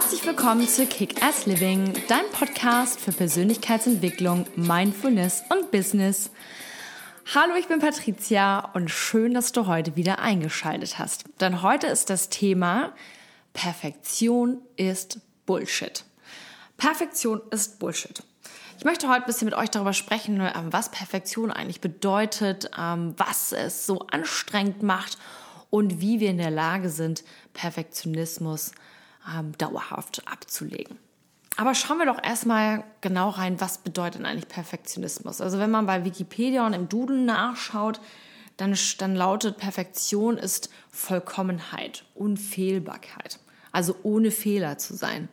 Herzlich willkommen zu Kick-Ass Living, dein Podcast für Persönlichkeitsentwicklung, Mindfulness und Business. Hallo, ich bin Patricia und schön, dass du heute wieder eingeschaltet hast. Denn heute ist das Thema Perfektion ist Bullshit. Perfektion ist Bullshit. Ich möchte heute ein bisschen mit euch darüber sprechen, ähm, was Perfektion eigentlich bedeutet, ähm, was es so anstrengend macht und wie wir in der Lage sind, Perfektionismus ähm, dauerhaft abzulegen. Aber schauen wir doch erstmal genau rein, was bedeutet eigentlich Perfektionismus? Also wenn man bei Wikipedia und im Duden nachschaut, dann, dann lautet Perfektion ist Vollkommenheit, Unfehlbarkeit, also ohne Fehler zu sein.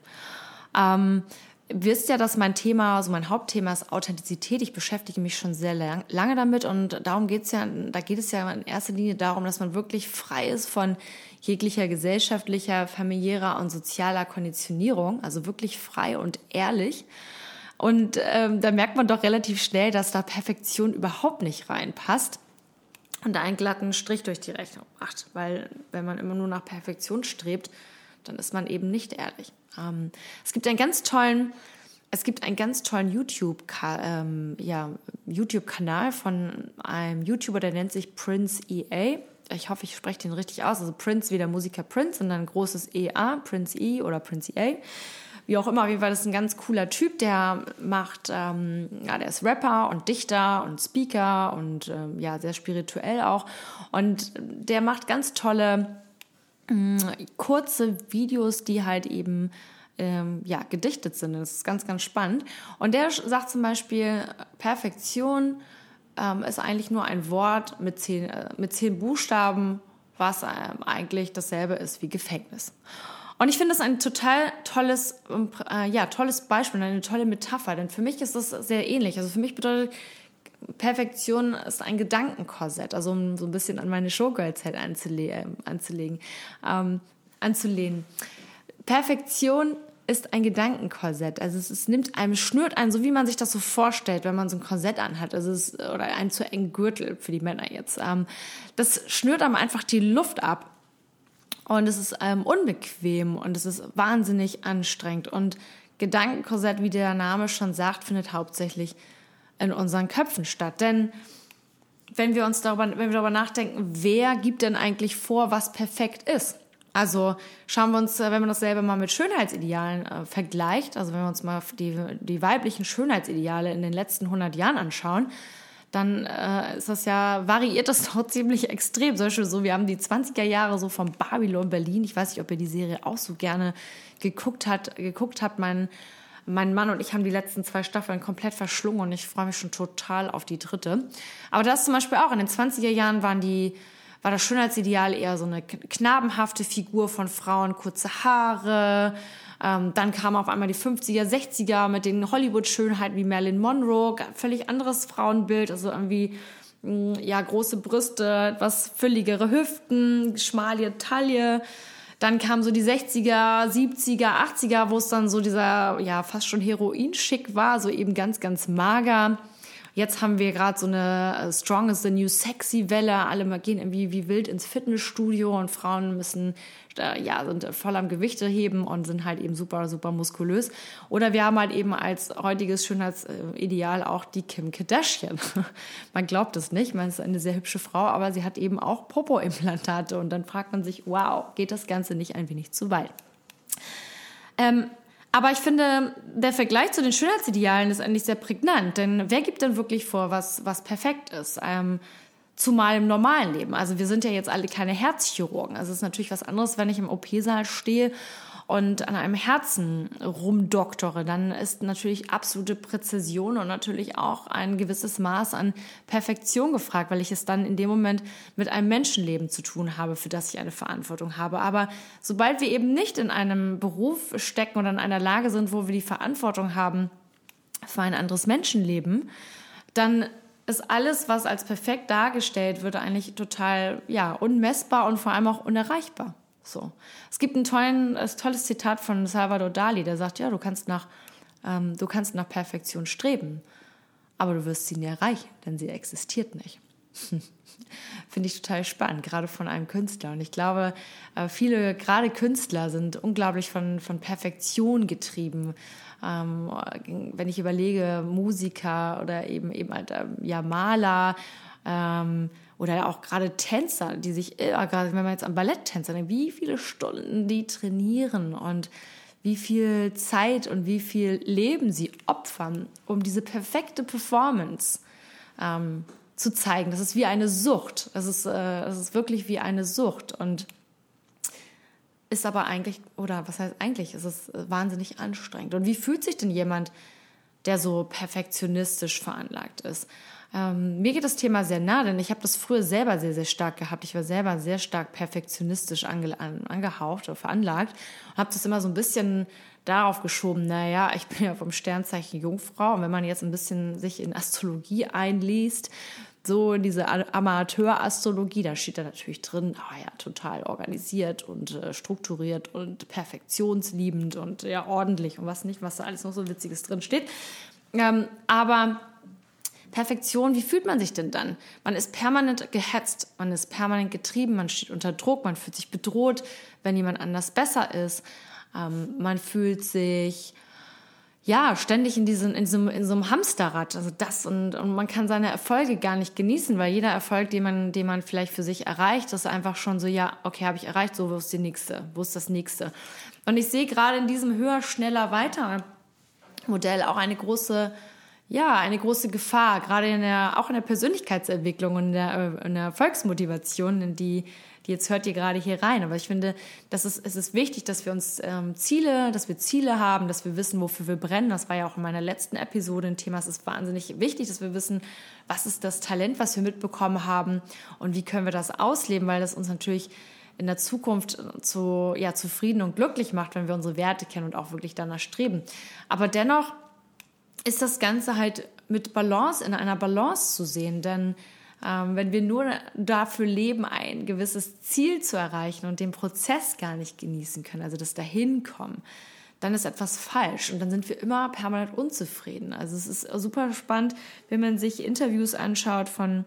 Ähm, wisst ja, dass mein Thema, also mein Hauptthema ist Authentizität. Ich beschäftige mich schon sehr lang, lange damit und darum geht's ja, da geht es ja in erster Linie darum, dass man wirklich frei ist von jeglicher gesellschaftlicher, familiärer und sozialer Konditionierung, also wirklich frei und ehrlich. Und ähm, da merkt man doch relativ schnell, dass da Perfektion überhaupt nicht reinpasst und da einen glatten Strich durch die Rechnung macht, weil wenn man immer nur nach Perfektion strebt, dann ist man eben nicht ehrlich. Ähm, es gibt einen ganz tollen, es gibt einen ganz tollen YouTube, ähm, ja, YouTube-Kanal von einem YouTuber, der nennt sich Prince EA. Ich hoffe, ich spreche den richtig aus. Also Prince wie der Musiker Prince und dann großes EA, Prince E oder Prince EA. Wie auch immer, auf jeden Fall, das ist ein ganz cooler Typ, der macht, ähm, ja, der ist Rapper und Dichter und Speaker und ähm, ja, sehr spirituell auch. Und der macht ganz tolle kurze Videos, die halt eben ähm, ja, gedichtet sind. Das ist ganz, ganz spannend. Und der sagt zum Beispiel, Perfektion ähm, ist eigentlich nur ein Wort mit zehn, äh, mit zehn Buchstaben, was ähm, eigentlich dasselbe ist wie Gefängnis. Und ich finde das ein total tolles, ähm, äh, ja, tolles Beispiel, eine tolle Metapher, denn für mich ist das sehr ähnlich. Also für mich bedeutet Perfektion ist ein Gedankenkorsett, also um so ein bisschen an meine Showgirl-Zeit anzule äh, anzulegen, ähm, anzulehnen. Perfektion ist ein Gedankenkorsett. Also es, es, nimmt einem, schnürt einen, so wie man sich das so vorstellt, wenn man so ein Korsett anhat. Also es oder ein zu engen Gürtel für die Männer jetzt. Ähm, das schnürt einem einfach die Luft ab. Und es ist ähm, unbequem und es ist wahnsinnig anstrengend. Und Gedankenkorsett, wie der Name schon sagt, findet hauptsächlich in unseren Köpfen statt. Denn wenn wir uns darüber, wenn wir darüber nachdenken, wer gibt denn eigentlich vor, was perfekt ist? Also schauen wir uns, äh, wenn man das selber mal mit Schönheitsidealen äh, vergleicht, also wenn wir uns mal die, die weiblichen Schönheitsideale in den letzten 100 Jahren anschauen, dann äh, ist das ja, variiert das doch ziemlich extrem. Zum Beispiel so, wir haben die 20er Jahre so von Babylon Berlin. Ich weiß nicht, ob ihr die Serie auch so gerne geguckt, hat, geguckt habt. Mein mein Mann und ich haben die letzten zwei Staffeln komplett verschlungen und ich freue mich schon total auf die dritte. Aber das zum Beispiel auch. In den 20er Jahren waren die, war das Schönheitsideal eher so eine knabenhafte Figur von Frauen, kurze Haare. Ähm, dann kamen auf einmal die 50er, 60er mit den Hollywood-Schönheiten wie Marilyn Monroe, völlig anderes Frauenbild, also irgendwie mm, ja große Brüste, etwas fülligere Hüften, schmale Taille. Dann kam so die 60er, 70er, 80er, wo es dann so dieser, ja, fast schon Heroin-Schick war, so eben ganz, ganz mager. Jetzt haben wir gerade so eine äh, Strong is the New Sexy Welle. Alle gehen irgendwie wie wild ins Fitnessstudio und Frauen müssen äh, ja, sind voll am Gewichte heben und sind halt eben super, super muskulös. Oder wir haben halt eben als heutiges Schönheitsideal auch die Kim Kardashian. man glaubt es nicht, man ist eine sehr hübsche Frau, aber sie hat eben auch Popo-Implantate und dann fragt man sich, wow, geht das Ganze nicht ein wenig zu weit? Ähm, aber ich finde, der Vergleich zu den Schönheitsidealen ist eigentlich sehr prägnant, denn wer gibt denn wirklich vor, was, was perfekt ist? Ähm, zumal im normalen Leben. Also wir sind ja jetzt alle keine Herzchirurgen. Also es ist natürlich was anderes, wenn ich im OP-Saal stehe und an einem Herzen rumdoktore, dann ist natürlich absolute Präzision und natürlich auch ein gewisses Maß an Perfektion gefragt, weil ich es dann in dem Moment mit einem Menschenleben zu tun habe, für das ich eine Verantwortung habe. Aber sobald wir eben nicht in einem Beruf stecken oder in einer Lage sind, wo wir die Verantwortung haben für ein anderes Menschenleben, dann ist alles, was als perfekt dargestellt wird, eigentlich total ja, unmessbar und vor allem auch unerreichbar. So. Es gibt ein, tollen, ein tolles Zitat von Salvador Dali, der sagt, ja, du kannst nach, ähm, du kannst nach Perfektion streben, aber du wirst sie nie erreichen, denn sie existiert nicht. Finde ich total spannend, gerade von einem Künstler. Und ich glaube, äh, viele, gerade Künstler, sind unglaublich von, von Perfektion getrieben. Ähm, wenn ich überlege, Musiker oder eben eben halt, ja, Maler ähm, oder auch gerade Tänzer, die sich, äh, wenn man jetzt an Balletttänzer denkt, wie viele Stunden die trainieren und wie viel Zeit und wie viel Leben sie opfern, um diese perfekte Performance ähm, zu zeigen. Das ist wie eine Sucht. Es ist, äh, es ist wirklich wie eine Sucht und ist aber eigentlich, oder was heißt eigentlich, ist es wahnsinnig anstrengend. Und wie fühlt sich denn jemand, der so perfektionistisch veranlagt ist? Ähm, mir geht das Thema sehr nah, denn ich habe das früher selber sehr, sehr stark gehabt. Ich war selber sehr stark perfektionistisch ange, angehaucht oder veranlagt und habe das immer so ein bisschen darauf geschoben, naja, ich bin ja vom Sternzeichen Jungfrau und wenn man jetzt ein bisschen sich in Astrologie einliest, so in diese Amateurastrologie, da steht da natürlich drin, oh ja, total organisiert und äh, strukturiert und perfektionsliebend und ja, ordentlich und was nicht, was da alles noch so Witziges drin steht. Ähm, aber Perfektion, wie fühlt man sich denn dann? Man ist permanent gehetzt, man ist permanent getrieben, man steht unter Druck, man fühlt sich bedroht, wenn jemand anders besser ist. Ähm, man fühlt sich ja ständig in diesem in so, in so einem Hamsterrad, also das und, und man kann seine Erfolge gar nicht genießen, weil jeder Erfolg, den man den man vielleicht für sich erreicht, ist einfach schon so ja okay habe ich erreicht, so wo ist die nächste, wo ist das nächste? Und ich sehe gerade in diesem höher schneller weiter Modell auch eine große ja, eine große Gefahr, gerade in der, auch in der Persönlichkeitsentwicklung und in der, in der Erfolgsmotivation, in die, die jetzt hört ihr gerade hier rein. Aber ich finde, das ist, es ist wichtig, dass wir uns ähm, Ziele, dass wir Ziele haben, dass wir wissen, wofür wir brennen. Das war ja auch in meiner letzten Episode ein Thema. Es ist wahnsinnig wichtig, dass wir wissen, was ist das Talent, was wir mitbekommen haben und wie können wir das ausleben, weil das uns natürlich in der Zukunft zu, ja, zufrieden und glücklich macht, wenn wir unsere Werte kennen und auch wirklich danach streben. Aber dennoch ist das Ganze halt mit Balance, in einer Balance zu sehen. Denn ähm, wenn wir nur dafür leben, ein gewisses Ziel zu erreichen und den Prozess gar nicht genießen können, also das Dahinkommen, dann ist etwas falsch und dann sind wir immer permanent unzufrieden. Also es ist super spannend, wenn man sich Interviews anschaut von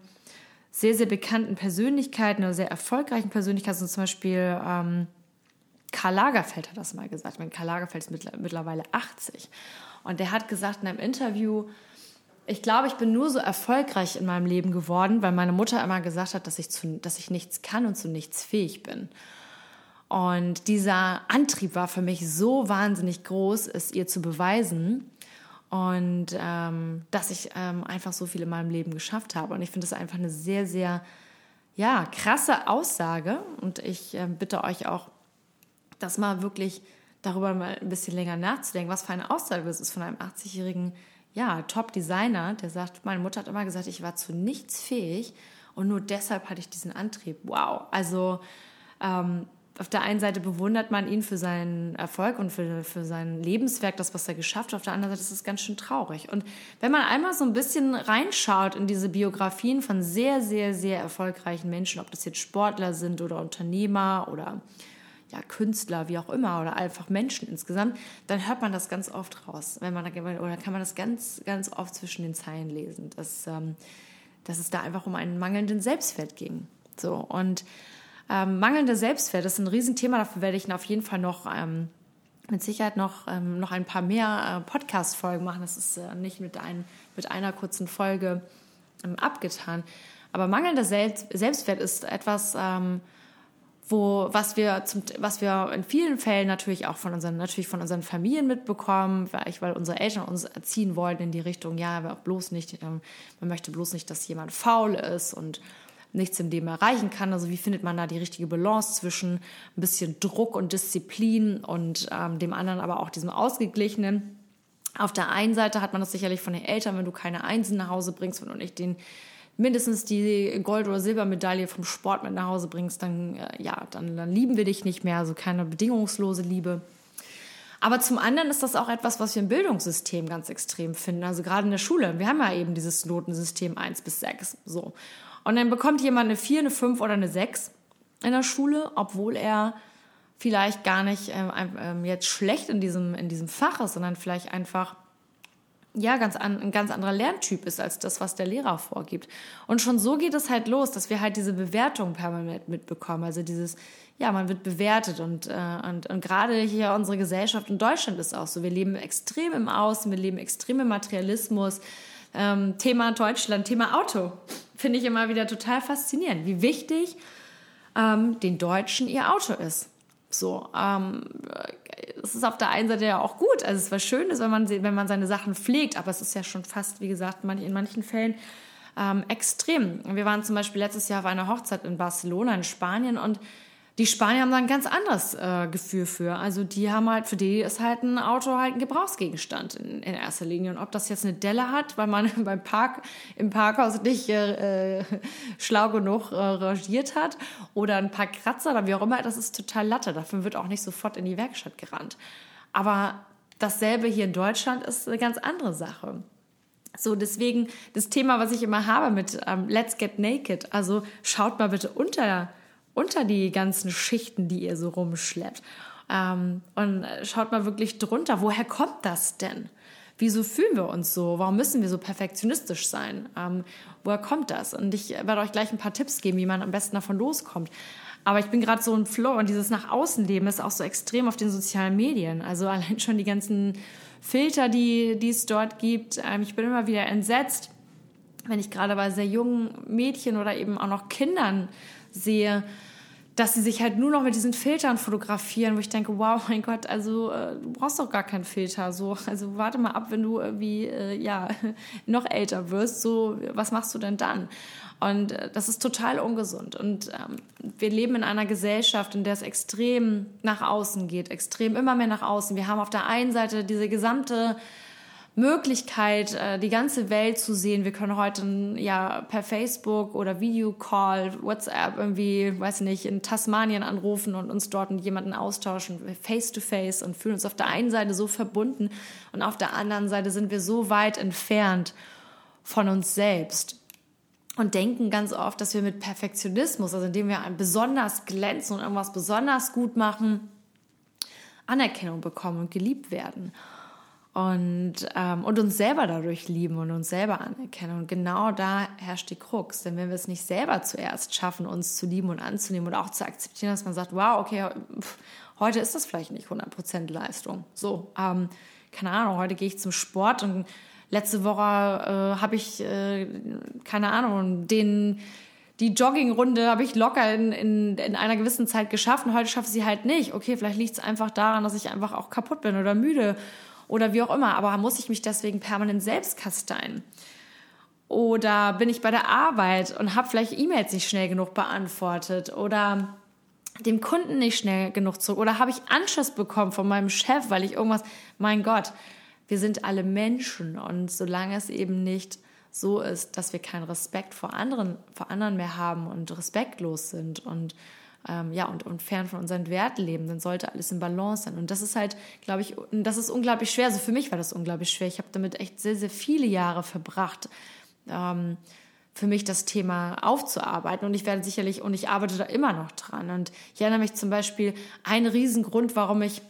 sehr, sehr bekannten Persönlichkeiten oder sehr erfolgreichen Persönlichkeiten, also zum Beispiel ähm, Karl Lagerfeld hat das mal gesagt. Ich meine, Karl Lagerfeld ist mittlerweile 80 und der hat gesagt in einem Interview, ich glaube, ich bin nur so erfolgreich in meinem Leben geworden, weil meine Mutter immer gesagt hat, dass ich, zu, dass ich nichts kann und zu nichts fähig bin. Und dieser Antrieb war für mich so wahnsinnig groß, es ihr zu beweisen und ähm, dass ich ähm, einfach so viel in meinem Leben geschafft habe. Und ich finde das einfach eine sehr, sehr ja, krasse Aussage. Und ich äh, bitte euch auch, das mal wirklich darüber mal ein bisschen länger nachzudenken, was für eine Aussage das ist von einem 80-jährigen ja, Top-Designer, der sagt, meine Mutter hat immer gesagt, ich war zu nichts fähig und nur deshalb hatte ich diesen Antrieb. Wow. Also ähm, auf der einen Seite bewundert man ihn für seinen Erfolg und für, für sein Lebenswerk, das, was er geschafft hat. Auf der anderen Seite ist es ganz schön traurig. Und wenn man einmal so ein bisschen reinschaut in diese Biografien von sehr, sehr, sehr erfolgreichen Menschen, ob das jetzt Sportler sind oder Unternehmer oder ja, Künstler, wie auch immer, oder einfach Menschen insgesamt, dann hört man das ganz oft raus. Wenn man, oder kann man das ganz, ganz oft zwischen den Zeilen lesen, dass, ähm, dass es da einfach um einen mangelnden Selbstwert ging. So, und ähm, mangelnder Selbstwert ist ein Riesenthema, dafür werde ich auf jeden Fall noch ähm, mit Sicherheit noch, ähm, noch ein paar mehr äh, Podcast-Folgen machen. Das ist äh, nicht mit, ein, mit einer kurzen Folge ähm, abgetan. Aber mangelnder Selbst Selbstwert ist etwas, ähm, wo, was wir zum, was wir in vielen Fällen natürlich auch von unseren, natürlich von unseren Familien mitbekommen, weil, weil unsere Eltern uns erziehen wollten in die Richtung, ja, bloß nicht, ähm, man möchte bloß nicht, dass jemand faul ist und nichts im Leben erreichen kann. Also wie findet man da die richtige Balance zwischen ein bisschen Druck und Disziplin und ähm, dem anderen aber auch diesem Ausgeglichenen. Auf der einen Seite hat man das sicherlich von den Eltern, wenn du keine Einsen nach Hause bringst, du nicht den mindestens die Gold- oder Silbermedaille vom Sport mit nach Hause bringst, dann, äh, ja, dann, dann lieben wir dich nicht mehr, also keine bedingungslose Liebe. Aber zum anderen ist das auch etwas, was wir im Bildungssystem ganz extrem finden. Also gerade in der Schule. Wir haben ja eben dieses Notensystem 1 bis 6. So. Und dann bekommt jemand eine 4, eine 5 oder eine 6 in der Schule, obwohl er vielleicht gar nicht ähm, ähm, jetzt schlecht in diesem, in diesem Fach ist, sondern vielleicht einfach ja, ganz an, ein ganz anderer Lerntyp ist als das, was der Lehrer vorgibt. Und schon so geht es halt los, dass wir halt diese Bewertung permanent mitbekommen. Also dieses, ja, man wird bewertet und, äh, und, und gerade hier unsere Gesellschaft in Deutschland ist auch so. Wir leben extrem im Außen, wir leben extrem im Materialismus. Ähm, Thema Deutschland, Thema Auto. Finde ich immer wieder total faszinierend, wie wichtig ähm, den Deutschen ihr Auto ist. So, ähm, es ist auf der einen Seite ja auch gut. Also es war schön, ist, wenn man, wenn man seine Sachen pflegt, aber es ist ja schon fast, wie gesagt, in manchen Fällen ähm, extrem. Wir waren zum Beispiel letztes Jahr auf einer Hochzeit in Barcelona in Spanien und die Spanier haben da ein ganz anderes äh, Gefühl für. Also die haben halt, für die ist halt ein Auto halt ein Gebrauchsgegenstand in, in erster Linie. Und ob das jetzt eine Delle hat, weil man beim Park, im Parkhaus nicht äh, schlau genug äh, rangiert hat, oder ein paar Kratzer oder wie auch immer, das ist total Latte. Dafür wird auch nicht sofort in die Werkstatt gerannt. Aber dasselbe hier in Deutschland ist eine ganz andere Sache. So, deswegen das Thema, was ich immer habe mit ähm, Let's Get Naked. Also schaut mal bitte unter unter die ganzen Schichten, die ihr so rumschleppt. Ähm, und schaut mal wirklich drunter, woher kommt das denn? Wieso fühlen wir uns so? Warum müssen wir so perfektionistisch sein? Ähm, woher kommt das? Und ich werde euch gleich ein paar Tipps geben, wie man am besten davon loskommt. Aber ich bin gerade so im Flow und dieses nach außen leben ist auch so extrem auf den sozialen Medien. Also allein schon die ganzen Filter, die, die es dort gibt. Ähm, ich bin immer wieder entsetzt, wenn ich gerade bei sehr jungen Mädchen oder eben auch noch Kindern sehe, dass sie sich halt nur noch mit diesen Filtern fotografieren, wo ich denke, wow, mein Gott, also äh, du brauchst doch gar keinen Filter. So, also warte mal ab, wenn du irgendwie äh, ja noch älter wirst. So, was machst du denn dann? Und äh, das ist total ungesund. Und ähm, wir leben in einer Gesellschaft, in der es extrem nach außen geht, extrem immer mehr nach außen. Wir haben auf der einen Seite diese gesamte Möglichkeit, äh, die ganze Welt zu sehen. Wir können heute ja per Facebook oder Videocall, WhatsApp irgendwie, weiß nicht, in Tasmanien anrufen und uns dort mit jemandem austauschen, face to face und fühlen uns auf der einen Seite so verbunden und auf der anderen Seite sind wir so weit entfernt von uns selbst und denken ganz oft, dass wir mit Perfektionismus, also indem wir besonders glänzen und irgendwas besonders gut machen, Anerkennung bekommen und geliebt werden und, ähm, und uns selber dadurch lieben und uns selber anerkennen. Und genau da herrscht die Krux. Denn wenn wir es nicht selber zuerst schaffen, uns zu lieben und anzunehmen und auch zu akzeptieren, dass man sagt, wow, okay, pff, heute ist das vielleicht nicht 100% Leistung. So, ähm, keine Ahnung, heute gehe ich zum Sport und letzte Woche äh, habe ich, äh, keine Ahnung, den die Joggingrunde habe ich locker in, in, in einer gewissen Zeit geschafft und heute schaffe ich sie halt nicht. Okay, vielleicht liegt es einfach daran, dass ich einfach auch kaputt bin oder müde oder wie auch immer. Aber muss ich mich deswegen permanent selbst kasteien? Oder bin ich bei der Arbeit und habe vielleicht E-Mails nicht schnell genug beantwortet? Oder dem Kunden nicht schnell genug zurück? Oder habe ich Anschluss bekommen von meinem Chef, weil ich irgendwas, mein Gott, wir sind alle Menschen und solange es eben nicht so ist, dass wir keinen Respekt vor anderen, vor anderen mehr haben und respektlos sind und ähm, ja, und, und fern von unseren Werten leben, dann sollte alles in Balance sein. Und das ist halt, glaube ich, das ist unglaublich schwer. Also für mich war das unglaublich schwer. Ich habe damit echt sehr, sehr viele Jahre verbracht, ähm, für mich das Thema aufzuarbeiten. Und ich werde sicherlich, und ich arbeite da immer noch dran. Und ich erinnere mich zum Beispiel, ein Riesengrund, warum ich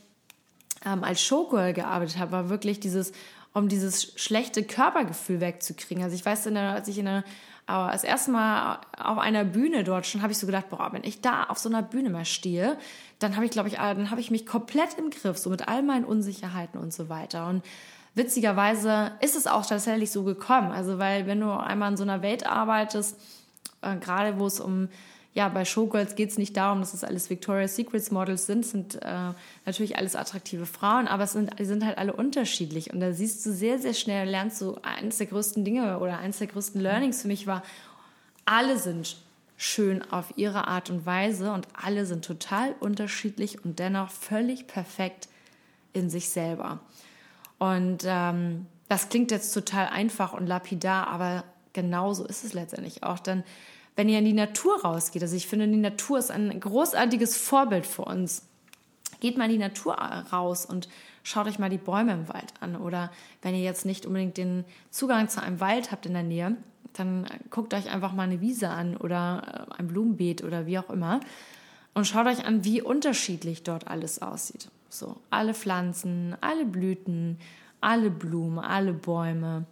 ähm, als Showgirl gearbeitet habe, war wirklich dieses, um dieses schlechte Körpergefühl wegzukriegen. Also ich weiß, der, als ich in der aber das erste Mal auf einer Bühne dort schon habe ich so gedacht, boah, wenn ich da auf so einer Bühne mal stehe, dann habe ich, glaube ich, äh, dann habe ich mich komplett im Griff, so mit all meinen Unsicherheiten und so weiter. Und witzigerweise ist es auch tatsächlich so gekommen. Also, weil wenn du einmal in so einer Welt arbeitest, äh, gerade wo es um ja, bei Showgirls geht es nicht darum, dass es alles Victoria's Secrets Models sind, es sind äh, natürlich alles attraktive Frauen, aber es sind, sind halt alle unterschiedlich. Und da siehst du sehr, sehr schnell, lernst du eines der größten Dinge oder eines der größten Learnings für mich war, alle sind schön auf ihre Art und Weise und alle sind total unterschiedlich und dennoch völlig perfekt in sich selber. Und ähm, das klingt jetzt total einfach und lapidar, aber genauso ist es letztendlich auch. Denn wenn ihr in die Natur rausgeht, also ich finde, die Natur ist ein großartiges Vorbild für uns. Geht mal in die Natur raus und schaut euch mal die Bäume im Wald an. Oder wenn ihr jetzt nicht unbedingt den Zugang zu einem Wald habt in der Nähe, dann guckt euch einfach mal eine Wiese an oder äh, ein Blumenbeet oder wie auch immer und schaut euch an, wie unterschiedlich dort alles aussieht. So, alle Pflanzen, alle Blüten, alle Blumen, alle Bäume,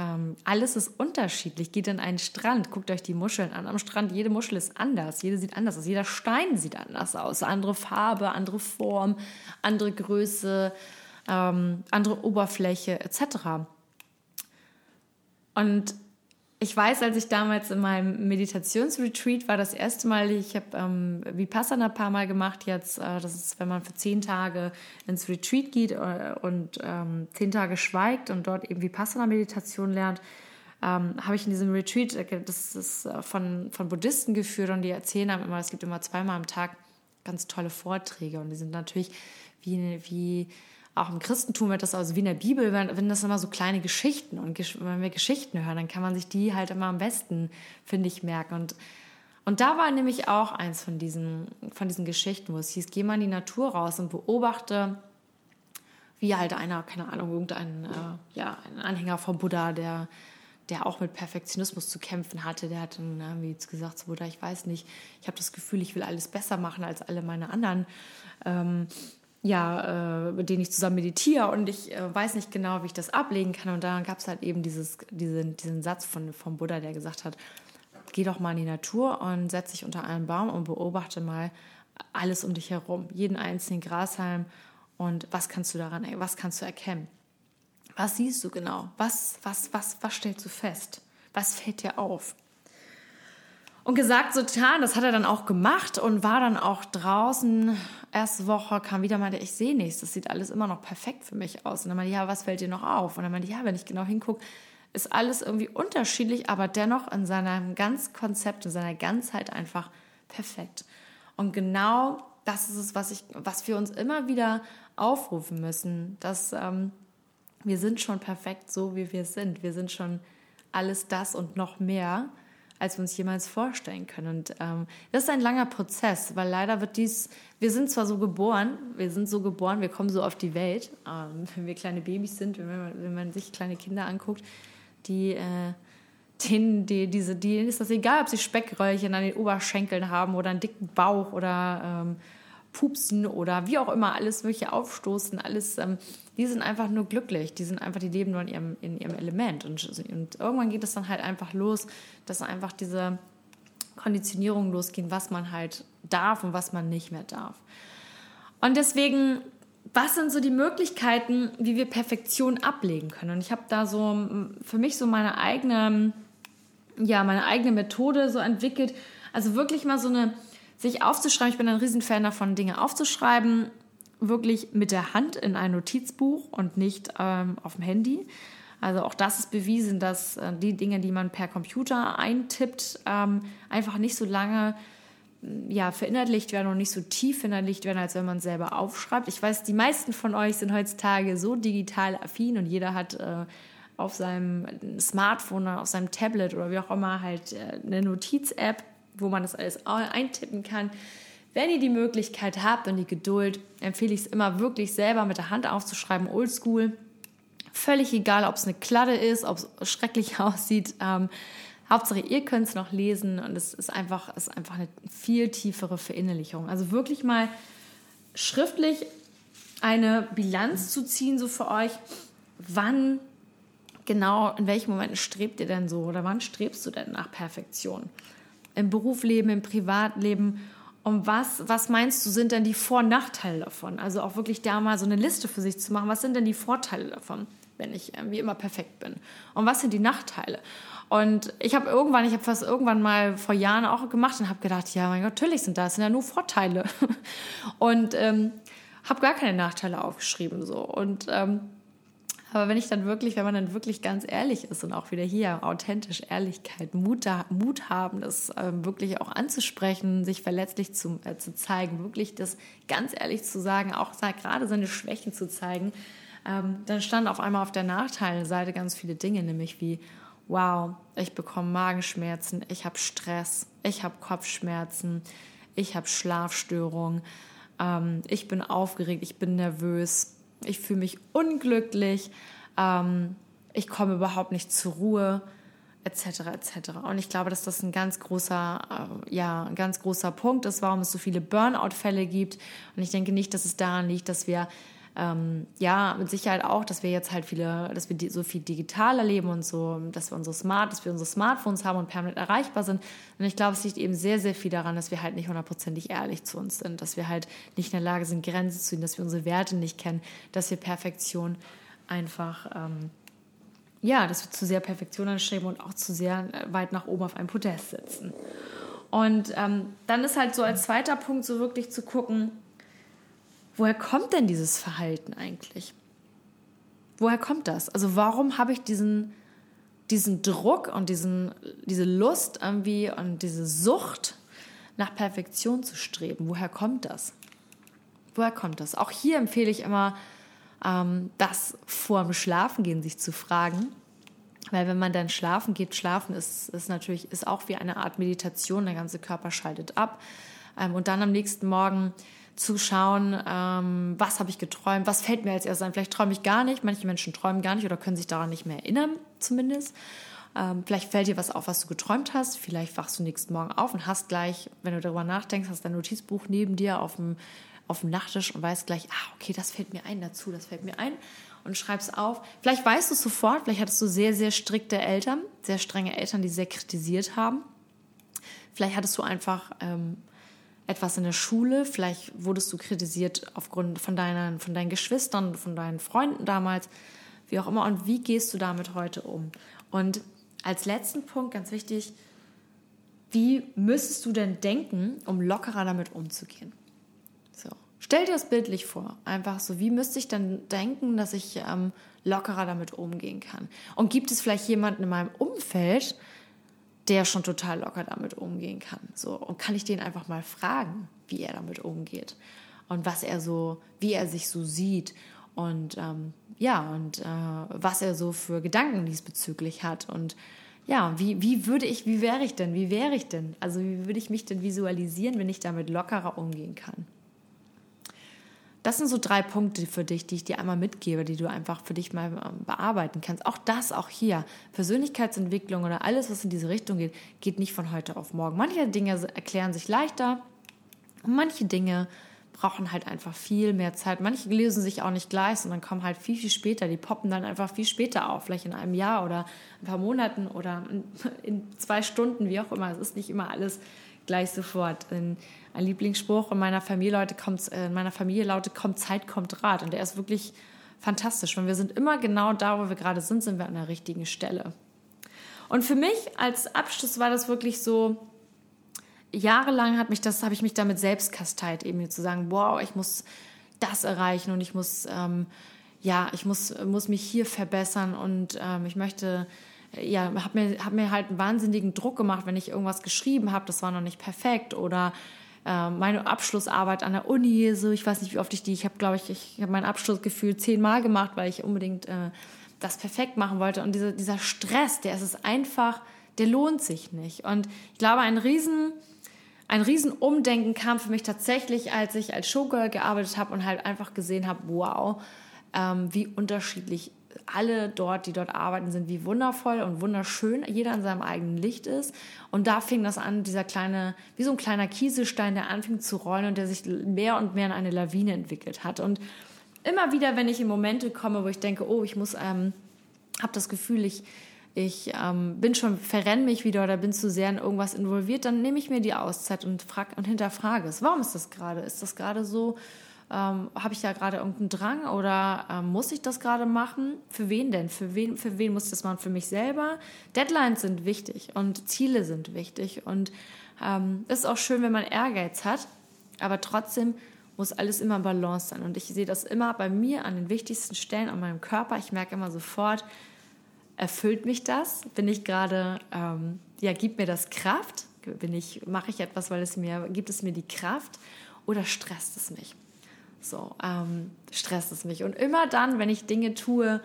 ähm, alles ist unterschiedlich. Geht an einen Strand, guckt euch die Muscheln an. Am Strand, jede Muschel ist anders, jede sieht anders aus, jeder Stein sieht anders aus. Andere Farbe, andere Form, andere Größe, ähm, andere Oberfläche etc. Und ich weiß, als ich damals in meinem Meditationsretreat war, das erste Mal, ich habe ähm, Vipassana ein paar Mal gemacht jetzt. Äh, das ist, wenn man für zehn Tage ins Retreat geht äh, und ähm, zehn Tage schweigt und dort eben Vipassana-Meditation lernt, ähm, habe ich in diesem Retreat, äh, das ist äh, von, von Buddhisten geführt und die erzählen einem immer, es gibt immer zweimal am Tag ganz tolle Vorträge und die sind natürlich wie, wie auch im Christentum wird das also wie in der Bibel, wenn, wenn das immer so kleine Geschichten und wenn wir Geschichten hören, dann kann man sich die halt immer am besten, finde ich, merken. Und, und da war nämlich auch eins von diesen, von diesen Geschichten, wo es hieß, geh mal in die Natur raus und beobachte, wie halt einer, keine Ahnung, irgendein äh, ja, ein Anhänger vom Buddha, der, der auch mit Perfektionismus zu kämpfen hatte, der hat dann irgendwie gesagt, so Buddha, ich weiß nicht, ich habe das Gefühl, ich will alles besser machen als alle meine anderen. Ähm, ja, äh, mit denen ich zusammen meditiere und ich äh, weiß nicht genau, wie ich das ablegen kann. Und dann gab es halt eben dieses, diesen, diesen Satz von, vom Buddha, der gesagt hat, geh doch mal in die Natur und setz dich unter einen Baum und beobachte mal alles um dich herum, jeden einzelnen Grashalm und was kannst du daran, was kannst du erkennen? Was siehst du genau? Was, was, was, was stellst du fest? Was fällt dir auf? Und gesagt, so getan, das hat er dann auch gemacht und war dann auch draußen. Erste Woche kam wieder, meinte, ich sehe nichts, das sieht alles immer noch perfekt für mich aus. Und dann meinte, ja, was fällt dir noch auf? Und dann meinte, ja, wenn ich genau hingucke, ist alles irgendwie unterschiedlich, aber dennoch in seinem ganz Konzept, in seiner Ganzheit einfach perfekt. Und genau das ist es, was, ich, was wir uns immer wieder aufrufen müssen, dass ähm, wir sind schon perfekt so, wie wir sind. Wir sind schon alles das und noch mehr als wir uns jemals vorstellen können. Und ähm, das ist ein langer Prozess, weil leider wird dies, wir sind zwar so geboren, wir sind so geboren, wir kommen so auf die Welt, ähm, wenn wir kleine Babys sind, wenn man, wenn man sich kleine Kinder anguckt, die, äh, denen, die, diese, denen ist das egal, ob sie Speckröllchen an den Oberschenkeln haben oder einen dicken Bauch oder ähm, pupsen oder wie auch immer alles mögliche aufstoßen, alles, ähm, die sind einfach nur glücklich, die sind einfach, die leben nur in ihrem, in ihrem Element und, und irgendwann geht es dann halt einfach los, dass einfach diese Konditionierungen losgehen, was man halt darf und was man nicht mehr darf. Und deswegen, was sind so die Möglichkeiten, wie wir Perfektion ablegen können? Und ich habe da so für mich so meine eigene, ja, meine eigene Methode so entwickelt. Also wirklich mal so eine sich aufzuschreiben. Ich bin ein Riesenfan davon, Dinge aufzuschreiben, wirklich mit der Hand in ein Notizbuch und nicht ähm, auf dem Handy. Also auch das ist bewiesen, dass äh, die Dinge, die man per Computer eintippt, ähm, einfach nicht so lange mm, ja, verinnerlicht werden und nicht so tief verinnerlicht werden, als wenn man selber aufschreibt. Ich weiß, die meisten von euch sind heutzutage so digital affin und jeder hat äh, auf seinem Smartphone, auf seinem Tablet oder wie auch immer halt äh, eine Notiz-App, wo man das alles eintippen kann. Wenn ihr die Möglichkeit habt und die Geduld, empfehle ich es immer wirklich selber mit der Hand aufzuschreiben, oldschool. Völlig egal, ob es eine Kladde ist, ob es schrecklich aussieht. Ähm, Hauptsache, ihr könnt es noch lesen und es ist einfach, ist einfach eine viel tiefere Verinnerlichung. Also wirklich mal schriftlich eine Bilanz zu ziehen, so für euch, wann genau, in welchen Momenten strebt ihr denn so oder wann strebst du denn nach Perfektion? im Berufsleben, im Privatleben. Und was, was meinst du, sind denn die Vor- und Nachteile davon? Also auch wirklich da mal so eine Liste für sich zu machen. Was sind denn die Vorteile davon, wenn ich äh, wie immer perfekt bin? Und was sind die Nachteile? Und ich habe irgendwann, ich habe fast irgendwann mal vor Jahren auch gemacht und habe gedacht, ja, mein Gott, natürlich sind das, sind ja nur Vorteile. Und ähm, habe gar keine Nachteile aufgeschrieben so. Und ähm, aber wenn ich dann wirklich, wenn man dann wirklich ganz ehrlich ist und auch wieder hier authentisch Ehrlichkeit, Mut, Mut haben, das ähm, wirklich auch anzusprechen, sich verletzlich zu, äh, zu zeigen, wirklich das ganz ehrlich zu sagen, auch gerade seine Schwächen zu zeigen, ähm, dann stand auf einmal auf der Nachteilseite ganz viele Dinge, nämlich wie, wow, ich bekomme Magenschmerzen, ich habe Stress, ich habe Kopfschmerzen, ich habe Schlafstörungen, ähm, ich bin aufgeregt, ich bin nervös ich fühle mich unglücklich, ähm, ich komme überhaupt nicht zur Ruhe, etc. etc. Und ich glaube, dass das ein ganz großer, äh, ja, ein ganz großer Punkt ist, warum es so viele Burnout-Fälle gibt. Und ich denke nicht, dass es daran liegt, dass wir ähm, ja, mit Sicherheit auch, dass wir jetzt halt viele, dass wir so viel digitaler leben und so, dass wir unsere Smart, dass wir unsere Smartphones haben und permanent erreichbar sind. Und ich glaube, es liegt eben sehr, sehr viel daran, dass wir halt nicht hundertprozentig ehrlich zu uns sind, dass wir halt nicht in der Lage sind, Grenzen zu ziehen, dass wir unsere Werte nicht kennen, dass wir Perfektion einfach, ähm, ja, dass wir zu sehr Perfektion anstreben und auch zu sehr weit nach oben auf einem Podest sitzen. Und ähm, dann ist halt so als zweiter Punkt so wirklich zu gucken, woher kommt denn dieses Verhalten eigentlich? Woher kommt das? Also warum habe ich diesen, diesen Druck und diesen, diese Lust irgendwie und diese Sucht nach Perfektion zu streben? Woher kommt das? Woher kommt das? Auch hier empfehle ich immer, ähm, das vor dem Schlafengehen sich zu fragen. Weil wenn man dann schlafen geht, schlafen ist, ist natürlich ist auch wie eine Art Meditation, der ganze Körper schaltet ab. Ähm, und dann am nächsten Morgen zu schauen, ähm, was habe ich geträumt, was fällt mir als erstes ein. Vielleicht träume ich gar nicht, manche Menschen träumen gar nicht oder können sich daran nicht mehr erinnern, zumindest. Ähm, vielleicht fällt dir was auf, was du geträumt hast. Vielleicht wachst du nächsten Morgen auf und hast gleich, wenn du darüber nachdenkst, hast dein Notizbuch neben dir auf dem, auf dem Nachttisch und weißt gleich, ah, okay, das fällt mir ein dazu, das fällt mir ein und schreibst auf. Vielleicht weißt du es sofort, vielleicht hattest du sehr, sehr strikte Eltern, sehr strenge Eltern, die sehr kritisiert haben. Vielleicht hattest du einfach ähm, etwas in der Schule, vielleicht wurdest du kritisiert aufgrund von deinen, von deinen Geschwistern, von deinen Freunden damals, wie auch immer. Und wie gehst du damit heute um? Und als letzten Punkt, ganz wichtig, wie müsstest du denn denken, um lockerer damit umzugehen? So. Stell dir das bildlich vor. Einfach so, wie müsste ich denn denken, dass ich ähm, lockerer damit umgehen kann? Und gibt es vielleicht jemanden in meinem Umfeld, der schon total locker damit umgehen kann. So, und kann ich den einfach mal fragen, wie er damit umgeht und was er so, wie er sich so sieht und ähm, ja, und äh, was er so für Gedanken diesbezüglich hat und ja, wie, wie würde ich, wie wäre ich denn, wie wäre ich denn? Also wie würde ich mich denn visualisieren, wenn ich damit lockerer umgehen kann? Das sind so drei Punkte für dich, die ich dir einmal mitgebe, die du einfach für dich mal ähm, bearbeiten kannst. Auch das, auch hier. Persönlichkeitsentwicklung oder alles, was in diese Richtung geht, geht nicht von heute auf morgen. Manche Dinge erklären sich leichter und manche Dinge brauchen halt einfach viel mehr Zeit. Manche lösen sich auch nicht gleich, sondern kommen halt viel, viel später. Die poppen dann einfach viel später auf, vielleicht in einem Jahr oder ein paar Monaten oder in zwei Stunden, wie auch immer. Es ist nicht immer alles gleich sofort. In, ein Lieblingsspruch in meiner Familie, Leute, kommt, äh, in meiner Familie lautet, kommt Zeit, kommt Rat. Und der ist wirklich fantastisch. Und wir sind immer genau da, wo wir gerade sind, sind wir an der richtigen Stelle. Und für mich als Abschluss war das wirklich so, jahrelang hat mich das, habe ich mich damit selbst kasteit, eben zu sagen, wow, ich muss das erreichen und ich muss, ähm, ja, ich muss, muss mich hier verbessern und ähm, ich möchte ja, habe mir, hab mir halt einen wahnsinnigen Druck gemacht, wenn ich irgendwas geschrieben habe, das war noch nicht perfekt oder äh, meine Abschlussarbeit an der Uni, so ich weiß nicht, wie oft ich die, ich habe, glaube ich, ich habe meinen Abschlussgefühl zehnmal gemacht, weil ich unbedingt äh, das perfekt machen wollte. Und diese, dieser Stress, der ist es einfach, der lohnt sich nicht. Und ich glaube, ein riesen ein Riesenumdenken kam für mich tatsächlich, als ich als Showgirl gearbeitet habe und halt einfach gesehen habe, wow, ähm, wie unterschiedlich alle dort, die dort arbeiten, sind wie wundervoll und wunderschön, jeder in seinem eigenen Licht ist. Und da fing das an, dieser kleine, wie so ein kleiner Kieselstein, der anfing zu rollen und der sich mehr und mehr in eine Lawine entwickelt hat. Und immer wieder, wenn ich in Momente komme, wo ich denke, oh, ich muss, ähm, habe das Gefühl, ich, ich ähm, bin schon, verrenne mich wieder oder bin zu sehr in irgendwas involviert, dann nehme ich mir die Auszeit und, frag, und hinterfrage es. Warum ist das gerade? Ist das gerade so? Ähm, Habe ich da gerade irgendeinen Drang oder ähm, muss ich das gerade machen? Für wen denn? Für wen, für wen muss ich das machen? Für mich selber? Deadlines sind wichtig und Ziele sind wichtig. Und ähm, es ist auch schön, wenn man Ehrgeiz hat, aber trotzdem muss alles immer in Balance sein. Und ich sehe das immer bei mir an den wichtigsten Stellen an meinem Körper. Ich merke immer sofort, erfüllt mich das? Bin ich gerade, ähm, ja, gibt mir das Kraft? Bin ich, mache ich etwas, weil es mir, gibt es mir die Kraft oder stresst es mich? So, ähm, stresst es mich. Und immer dann, wenn ich Dinge tue,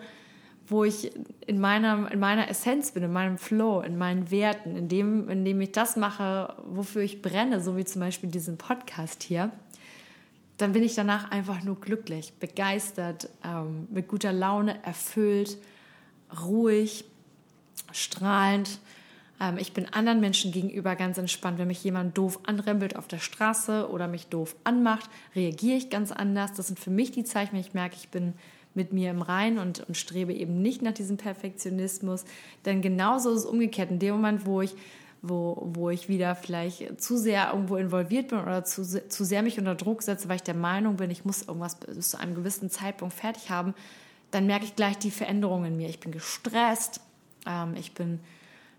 wo ich in meiner, in meiner Essenz bin, in meinem Flow, in meinen Werten, in dem, in dem ich das mache, wofür ich brenne, so wie zum Beispiel diesen Podcast hier, dann bin ich danach einfach nur glücklich, begeistert, ähm, mit guter Laune, erfüllt, ruhig, strahlend. Ähm, ich bin anderen Menschen gegenüber ganz entspannt. Wenn mich jemand doof anrempelt auf der Straße oder mich doof anmacht, reagiere ich ganz anders. Das sind für mich die Zeichen, wenn ich merke, ich bin mit mir im Rein und, und strebe eben nicht nach diesem Perfektionismus. Denn genauso ist es umgekehrt. In dem Moment, wo ich wo, wo ich wieder vielleicht zu sehr irgendwo involviert bin oder zu, zu sehr mich unter Druck setze, weil ich der Meinung bin, ich muss irgendwas bis zu einem gewissen Zeitpunkt fertig haben, dann merke ich gleich die Veränderungen in mir. Ich bin gestresst, ähm, ich bin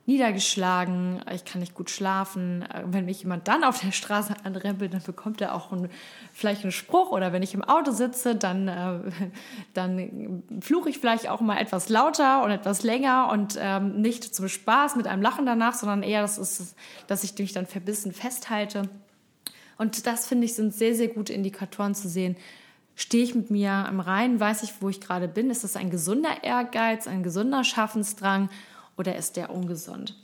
niedergeschlagen, ich kann nicht gut schlafen. Äh, wenn mich jemand dann auf der Straße anrempelt, dann bekommt er auch einen, vielleicht einen Spruch. Oder wenn ich im Auto sitze, dann, äh, dann fluche ich vielleicht auch mal etwas lauter und etwas länger und ähm, nicht zum Spaß mit einem Lachen danach, sondern eher, das ist, dass ich mich dann verbissen festhalte. Und das finde ich sind sehr, sehr gute Indikatoren zu sehen. Stehe ich mit mir im Reinen, weiß ich, wo ich gerade bin? Ist das ein gesunder Ehrgeiz, ein gesunder Schaffensdrang? Oder ist der ungesund?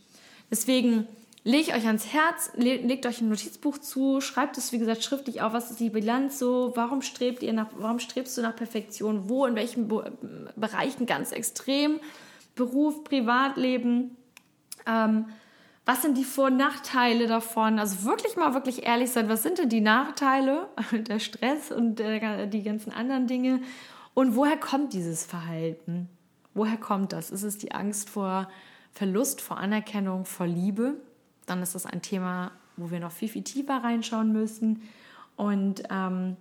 Deswegen lege ich euch ans Herz, legt euch ein Notizbuch zu, schreibt es wie gesagt schriftlich auf, was ist die Bilanz so, warum strebt ihr nach, warum strebst du nach Perfektion, wo, in welchen Be Bereichen? Ganz extrem, Beruf, Privatleben, ähm, was sind die Vor- und Nachteile davon? Also wirklich mal wirklich ehrlich sein, was sind denn die Nachteile, der Stress und äh, die ganzen anderen Dinge. Und woher kommt dieses Verhalten? Woher kommt das? Ist es die Angst vor Verlust, vor Anerkennung, vor Liebe? Dann ist das ein Thema, wo wir noch viel, viel tiefer reinschauen müssen. Und ähm,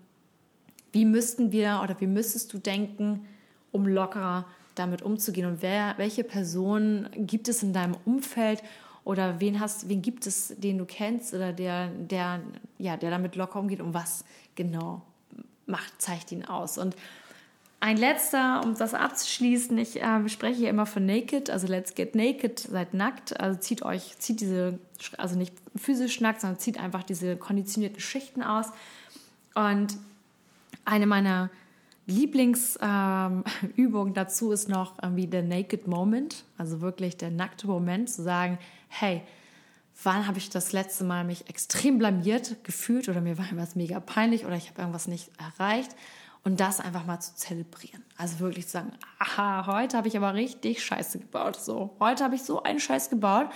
wie müssten wir oder wie müsstest du denken, um lockerer damit umzugehen? Und wer, welche Personen gibt es in deinem Umfeld oder wen hast, wen gibt es, den du kennst oder der, der, ja, der damit locker umgeht und was genau macht, zeigt ihn aus? Und ein letzter, um das abzuschließen, ich äh, spreche hier immer von Naked, also Let's Get Naked, seid nackt, also zieht euch, zieht diese, also nicht physisch nackt, sondern zieht einfach diese konditionierten Schichten aus. Und eine meiner Lieblingsübungen ähm, dazu ist noch irgendwie der Naked Moment, also wirklich der nackte Moment, zu sagen, hey, wann habe ich das letzte Mal mich extrem blamiert gefühlt oder mir war irgendwas mega peinlich oder ich habe irgendwas nicht erreicht und das einfach mal zu zelebrieren. Also wirklich zu sagen, aha, heute habe ich aber richtig Scheiße gebaut. So, heute habe ich so einen Scheiß gebaut.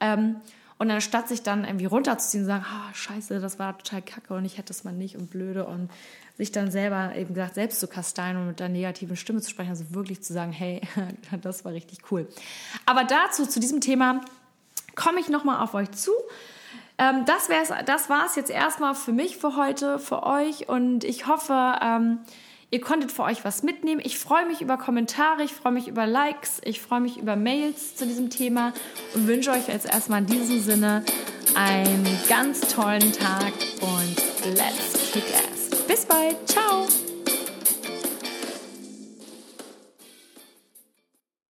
Ähm, und anstatt sich dann irgendwie runterzuziehen und sagen, ah, scheiße, das war total kacke und ich hätte das mal nicht und blöde und sich dann selber eben gesagt, selbst zu kasteien und mit der negativen Stimme zu sprechen, also wirklich zu sagen, hey, das war richtig cool. Aber dazu, zu diesem Thema, komme ich nochmal auf euch zu. Ähm, das wär's, das war es jetzt erstmal für mich für heute, für euch und ich hoffe, ähm, ihr konntet für euch was mitnehmen. Ich freue mich über Kommentare, ich freue mich über Likes, ich freue mich über Mails zu diesem Thema und wünsche euch jetzt erstmal in diesem Sinne einen ganz tollen Tag und let's kick ass. Bis bald, ciao!